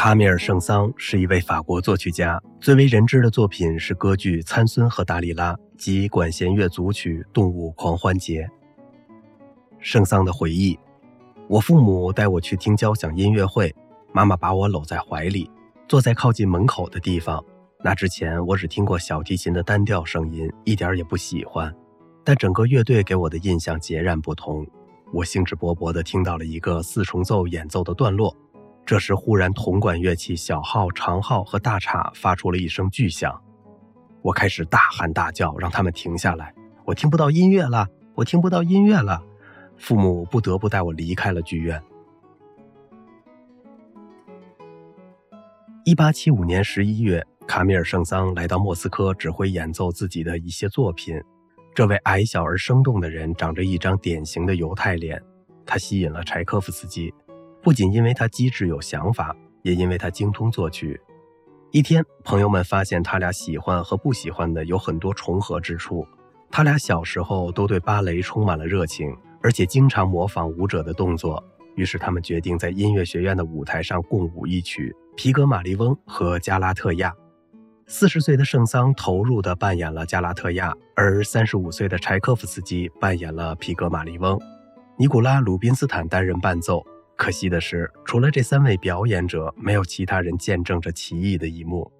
卡米尔·圣桑是一位法国作曲家，最为人知的作品是歌剧《参孙和达里拉》及管弦乐组曲《动物狂欢节》。圣桑的回忆：我父母带我去听交响音乐会，妈妈把我搂在怀里，坐在靠近门口的地方。那之前我只听过小提琴的单调声音，一点也不喜欢。但整个乐队给我的印象截然不同。我兴致勃勃地听到了一个四重奏演奏的段落，这时忽然铜管乐器小号、长号和大镲发出了一声巨响，我开始大喊大叫，让他们停下来。我听不到音乐了，我听不到音乐了。父母不得不带我离开了剧院。一八七五年十一月，卡米尔·圣桑来到莫斯科指挥演奏自己的一些作品。这位矮小而生动的人长着一张典型的犹太脸，他吸引了柴可夫斯基，不仅因为他机智有想法，也因为他精通作曲。一天，朋友们发现他俩喜欢和不喜欢的有很多重合之处。他俩小时候都对芭蕾充满了热情，而且经常模仿舞者的动作。于是，他们决定在音乐学院的舞台上共舞一曲《皮格马利翁和加拉特亚》。四十岁的圣桑投入地扮演了加拉特亚，而三十五岁的柴可夫斯基扮演了皮格马利翁，尼古拉·鲁宾斯坦担任伴奏。可惜的是，除了这三位表演者，没有其他人见证这奇异的一幕。